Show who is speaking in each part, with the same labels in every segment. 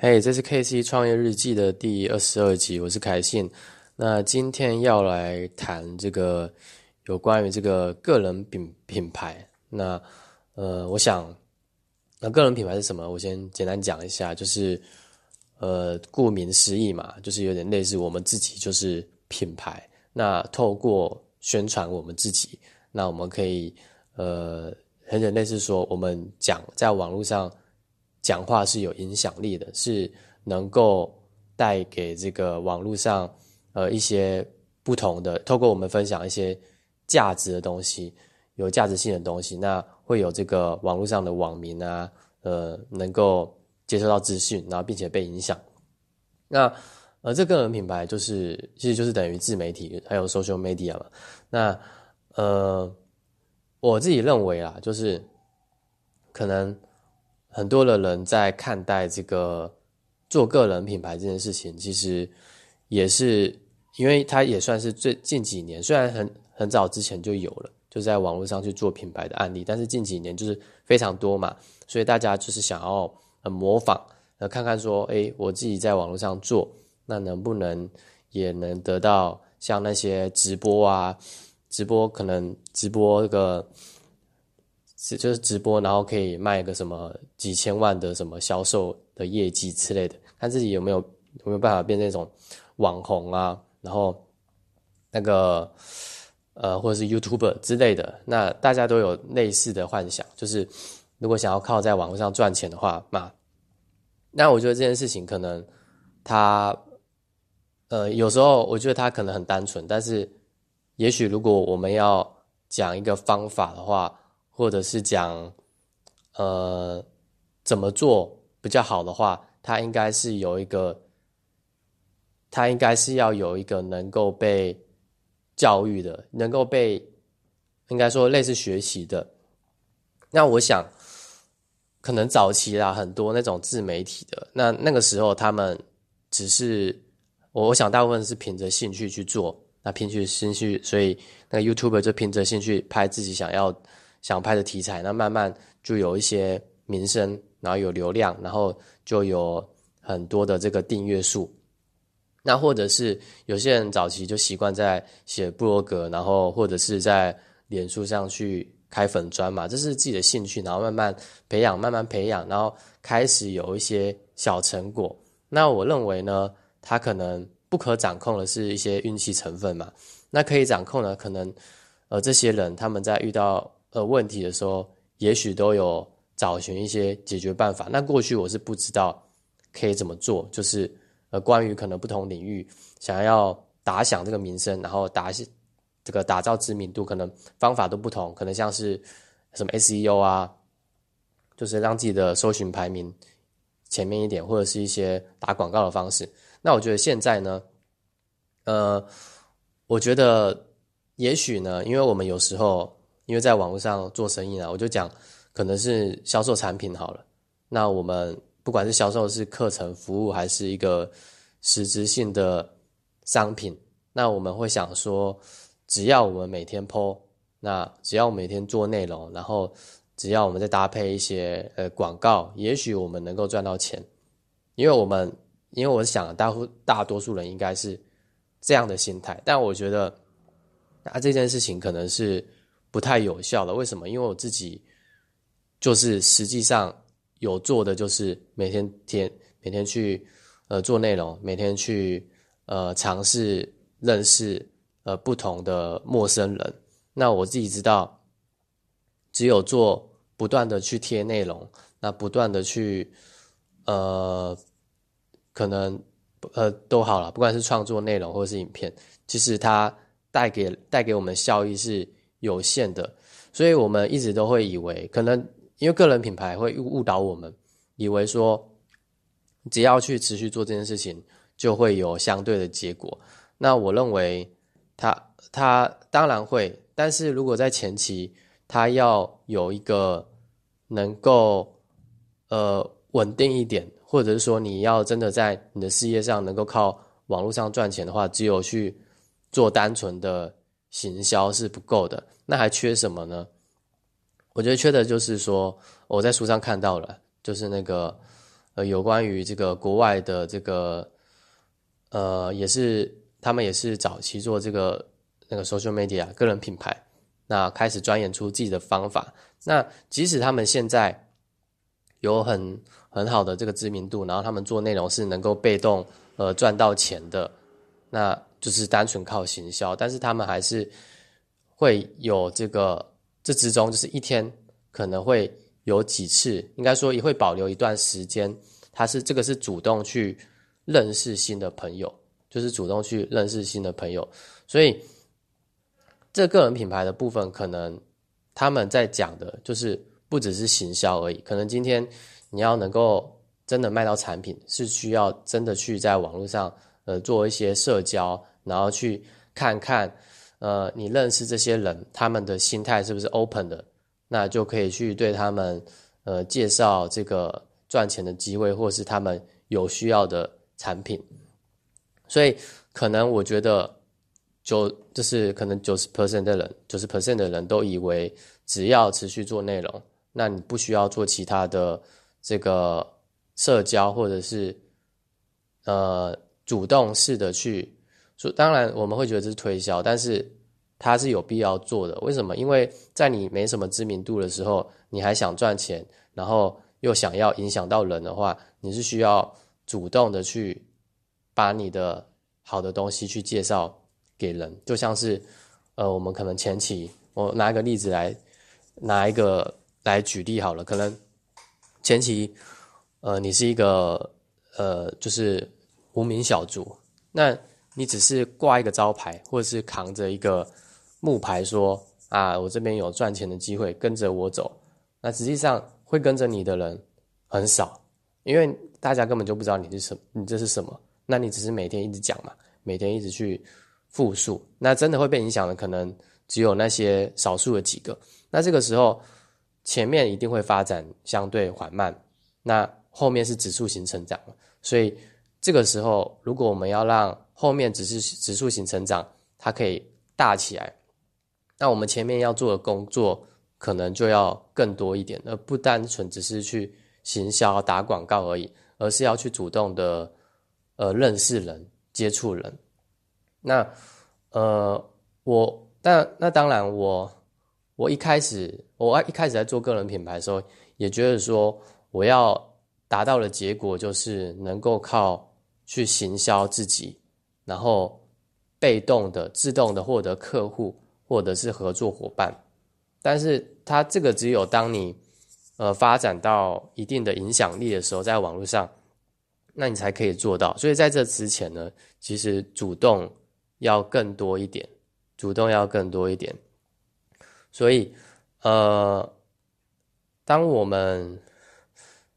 Speaker 1: 嘿，这是 K C 创业日记的第二十二集，我是凯信。那今天要来谈这个有关于这个个人品品牌。那呃，我想，那个人品牌是什么？我先简单讲一下，就是呃，顾名思义嘛，就是有点类似我们自己就是品牌。那透过宣传我们自己，那我们可以呃，很简类似说，我们讲在网络上。讲话是有影响力的，是能够带给这个网络上呃一些不同的，透过我们分享一些价值的东西，有价值性的东西，那会有这个网络上的网民啊，呃，能够接收到资讯，然后并且被影响。那呃，这个人品牌就是其实就是等于自媒体，还有 social media 嘛。那呃，我自己认为啊，就是可能。很多的人在看待这个做个人品牌这件事情，其实也是因为它也算是最近几年，虽然很很早之前就有了，就在网络上去做品牌的案例，但是近几年就是非常多嘛，所以大家就是想要呃模仿，呃看看说，哎，我自己在网络上做，那能不能也能得到像那些直播啊，直播可能直播这个。是就是直播，然后可以卖个什么几千万的什么销售的业绩之类的，看自己有没有有没有办法变那种网红啊，然后那个呃或者是 YouTuber 之类的，那大家都有类似的幻想，就是如果想要靠在网络上赚钱的话，那那我觉得这件事情可能他呃有时候我觉得他可能很单纯，但是也许如果我们要讲一个方法的话。或者是讲，呃，怎么做比较好的话，它应该是有一个，它应该是要有一个能够被教育的，能够被应该说类似学习的。那我想，可能早期啦，很多那种自媒体的，那那个时候他们只是，我我想大部分是凭着兴趣去做，那凭着兴趣，所以那个 YouTube 就凭着兴趣拍自己想要。想拍的题材，那慢慢就有一些名声，然后有流量，然后就有很多的这个订阅数。那或者是有些人早期就习惯在写部落格，然后或者是在脸书上去开粉砖嘛，这是自己的兴趣，然后慢慢培养，慢慢培养，然后开始有一些小成果。那我认为呢，他可能不可掌控的是一些运气成分嘛。那可以掌控的，可能呃这些人他们在遇到。呃，问题的时候，也许都有找寻一些解决办法。那过去我是不知道可以怎么做，就是呃，关于可能不同领域想要打响这个名声，然后打这个打造知名度，可能方法都不同。可能像是什么 SEO 啊，就是让自己的搜寻排名前面一点，或者是一些打广告的方式。那我觉得现在呢，呃，我觉得也许呢，因为我们有时候。因为在网络上做生意呢，我就讲可能是销售产品好了。那我们不管是销售是课程服务，还是一个实质性的商品，那我们会想说，只要我们每天 PO，那只要我每天做内容，然后只要我们再搭配一些呃广告，也许我们能够赚到钱。因为我们因为我想大大大多数人应该是这样的心态，但我觉得啊这件事情可能是。不太有效了，为什么？因为我自己就是实际上有做的，就是每天天每天去呃做内容，每天去呃尝试认识呃不同的陌生人。那我自己知道，只有做不断的去贴内容，那不断的去呃可能呃都好了，不管是创作内容或者是影片，其实它带给带给我们效益是。有限的，所以我们一直都会以为，可能因为个人品牌会误导我们，以为说只要去持续做这件事情，就会有相对的结果。那我认为，他他当然会，但是如果在前期，他要有一个能够呃稳定一点，或者是说你要真的在你的事业上能够靠网络上赚钱的话，只有去做单纯的。行销是不够的，那还缺什么呢？我觉得缺的就是说，我在书上看到了，就是那个呃有关于这个国外的这个呃也是他们也是早期做这个那个 social media 个人品牌，那开始钻研出自己的方法。那即使他们现在有很很好的这个知名度，然后他们做内容是能够被动呃赚到钱的，那就是单纯靠行销，但是他们还是会有这个这之中就是一天可能会有几次，应该说也会保留一段时间，他是这个是主动去认识新的朋友，就是主动去认识新的朋友，所以这个人品牌的部分可能。他们在讲的就是不只是行销而已，可能今天你要能够真的卖到产品，是需要真的去在网络上呃做一些社交，然后去看看呃你认识这些人，他们的心态是不是 open 的，那就可以去对他们呃介绍这个赚钱的机会，或是他们有需要的产品。所以可能我觉得。就就是可能九十 percent 的人，九十 percent 的人都以为只要持续做内容，那你不需要做其他的这个社交或者是呃主动式的去说。当然我们会觉得这是推销，但是它是有必要做的。为什么？因为在你没什么知名度的时候，你还想赚钱，然后又想要影响到人的话，你是需要主动的去把你的好的东西去介绍。给人就像是，呃，我们可能前期，我拿一个例子来，拿一个来举例好了。可能前期，呃，你是一个呃，就是无名小卒，那你只是挂一个招牌，或者是扛着一个木牌说啊，我这边有赚钱的机会，跟着我走。那实际上会跟着你的人很少，因为大家根本就不知道你是什，你这是什么。那你只是每天一直讲嘛，每天一直去。复述，那真的会被影响的，可能只有那些少数的几个。那这个时候，前面一定会发展相对缓慢，那后面是指数型成长所以这个时候，如果我们要让后面只是指数型成长，它可以大起来，那我们前面要做的工作可能就要更多一点，而不单纯只是去行销打广告而已，而是要去主动的呃认识人、接触人。那，呃，我，但那当然，我我一开始，我一开始在做个人品牌的时候，也觉得说，我要达到的结果就是能够靠去行销自己，然后被动的、自动的获得客户或者是合作伙伴。但是，它这个只有当你呃发展到一定的影响力的时候，在网络上，那你才可以做到。所以在这之前呢，其实主动。要更多一点，主动要更多一点，所以，呃，当我们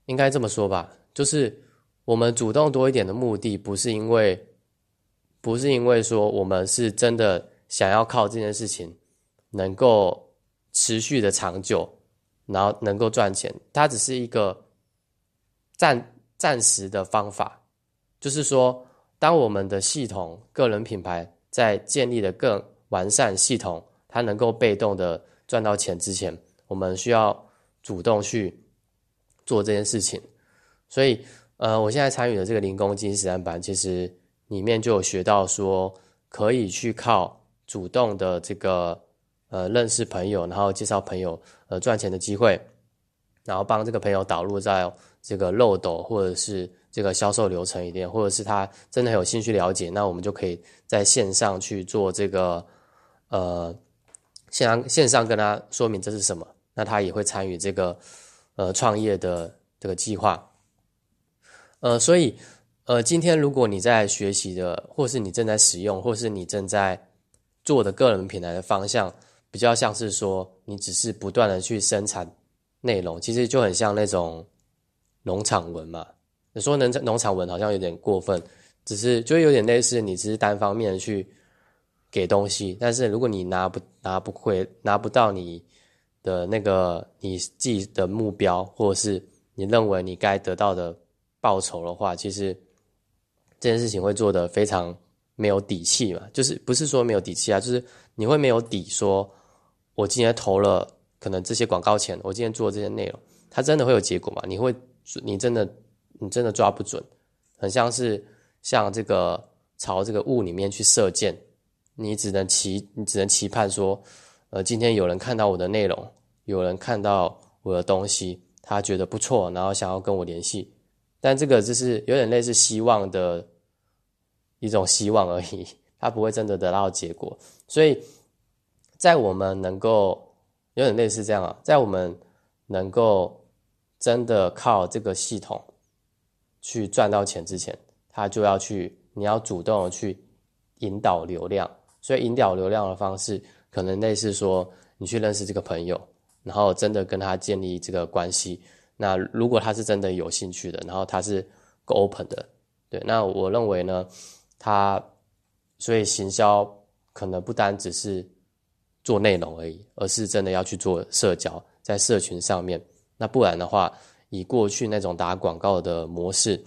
Speaker 1: 应该这么说吧，就是我们主动多一点的目的，不是因为，不是因为说我们是真的想要靠这件事情能够持续的长久，然后能够赚钱，它只是一个暂暂时的方法，就是说。当我们的系统个人品牌在建立的更完善系统，它能够被动的赚到钱之前，我们需要主动去做这件事情。所以，呃，我现在参与的这个零工金实战班，其实里面就有学到说，可以去靠主动的这个呃认识朋友，然后介绍朋友呃赚钱的机会，然后帮这个朋友导入在这个漏斗或者是。这个销售流程一点，或者是他真的很有兴趣了解，那我们就可以在线上去做这个，呃，线上线上跟他说明这是什么，那他也会参与这个，呃，创业的这个计划，呃，所以，呃，今天如果你在学习的，或是你正在使用，或是你正在做的个人品牌的方向，比较像是说，你只是不断的去生产内容，其实就很像那种农场文嘛。你说农农场文好像有点过分，只是就有点类似，你只是单方面的去给东西，但是如果你拿不拿不回拿不到你的那个你自己的目标，或者是你认为你该得到的报酬的话，其实这件事情会做的非常没有底气嘛。就是不是说没有底气啊，就是你会没有底，说我今天投了可能这些广告钱，我今天做这些内容，它真的会有结果吗？你会你真的？你真的抓不准，很像是像这个朝这个雾里面去射箭，你只能期你只能期盼说，呃，今天有人看到我的内容，有人看到我的东西，他觉得不错，然后想要跟我联系，但这个就是有点类似希望的一种希望而已，他不会真的得到结果，所以在我们能够有点类似这样啊，在我们能够。真的靠这个系统去赚到钱之前，他就要去，你要主动的去引导流量。所以引导流量的方式，可能类似说，你去认识这个朋友，然后真的跟他建立这个关系。那如果他是真的有兴趣的，然后他是够 open 的，对，那我认为呢，他所以行销可能不单只是做内容而已，而是真的要去做社交，在社群上面。那不然的话，以过去那种打广告的模式，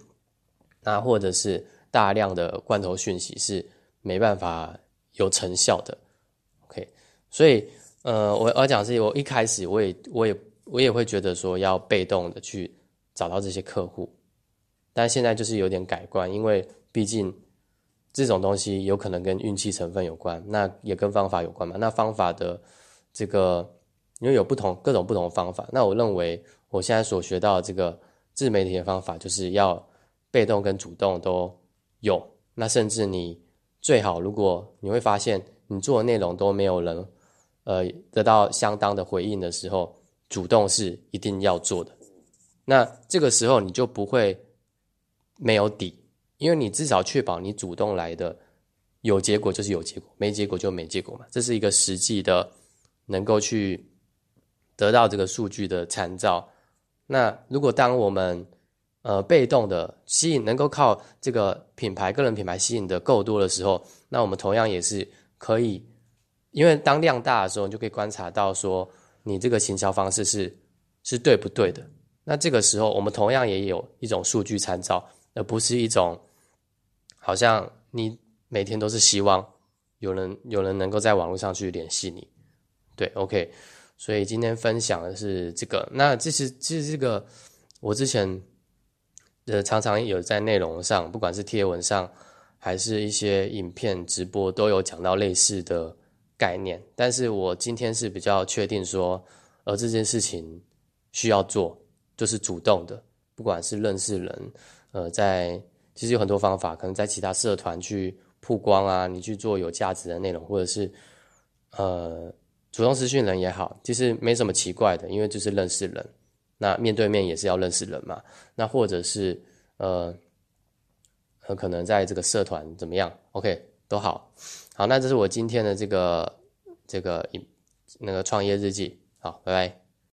Speaker 1: 那或者是大量的罐头讯息是没办法有成效的。OK，所以呃，我我讲是，我一开始我也我也我也会觉得说要被动的去找到这些客户，但现在就是有点改观，因为毕竟这种东西有可能跟运气成分有关，那也跟方法有关嘛。那方法的这个。因为有不同各种不同的方法，那我认为我现在所学到的这个自媒体的方法，就是要被动跟主动都有。那甚至你最好，如果你会发现你做的内容都没有人呃得到相当的回应的时候，主动是一定要做的。那这个时候你就不会没有底，因为你至少确保你主动来的有结果就是有结果，没结果就没结果嘛。这是一个实际的能够去。得到这个数据的参照，那如果当我们呃被动的吸引，能够靠这个品牌个人品牌吸引的够多的时候，那我们同样也是可以，因为当量大的时候，你就可以观察到说你这个行销方式是是对不对的。那这个时候，我们同样也有一种数据参照，而不是一种好像你每天都是希望有人有人能够在网络上去联系你。对，OK。所以今天分享的是这个，那这是其实这个我之前呃常常有在内容上，不管是贴文上还是一些影片直播，都有讲到类似的概念。但是我今天是比较确定说，而这件事情需要做，就是主动的，不管是认识人，呃，在其实有很多方法，可能在其他社团去曝光啊，你去做有价值的内容，或者是呃。主动私讯人也好，其实没什么奇怪的，因为就是认识人，那面对面也是要认识人嘛。那或者是呃，很可能在这个社团怎么样？OK，都好。好，那这是我今天的这个这个那个创业日记。好，拜拜。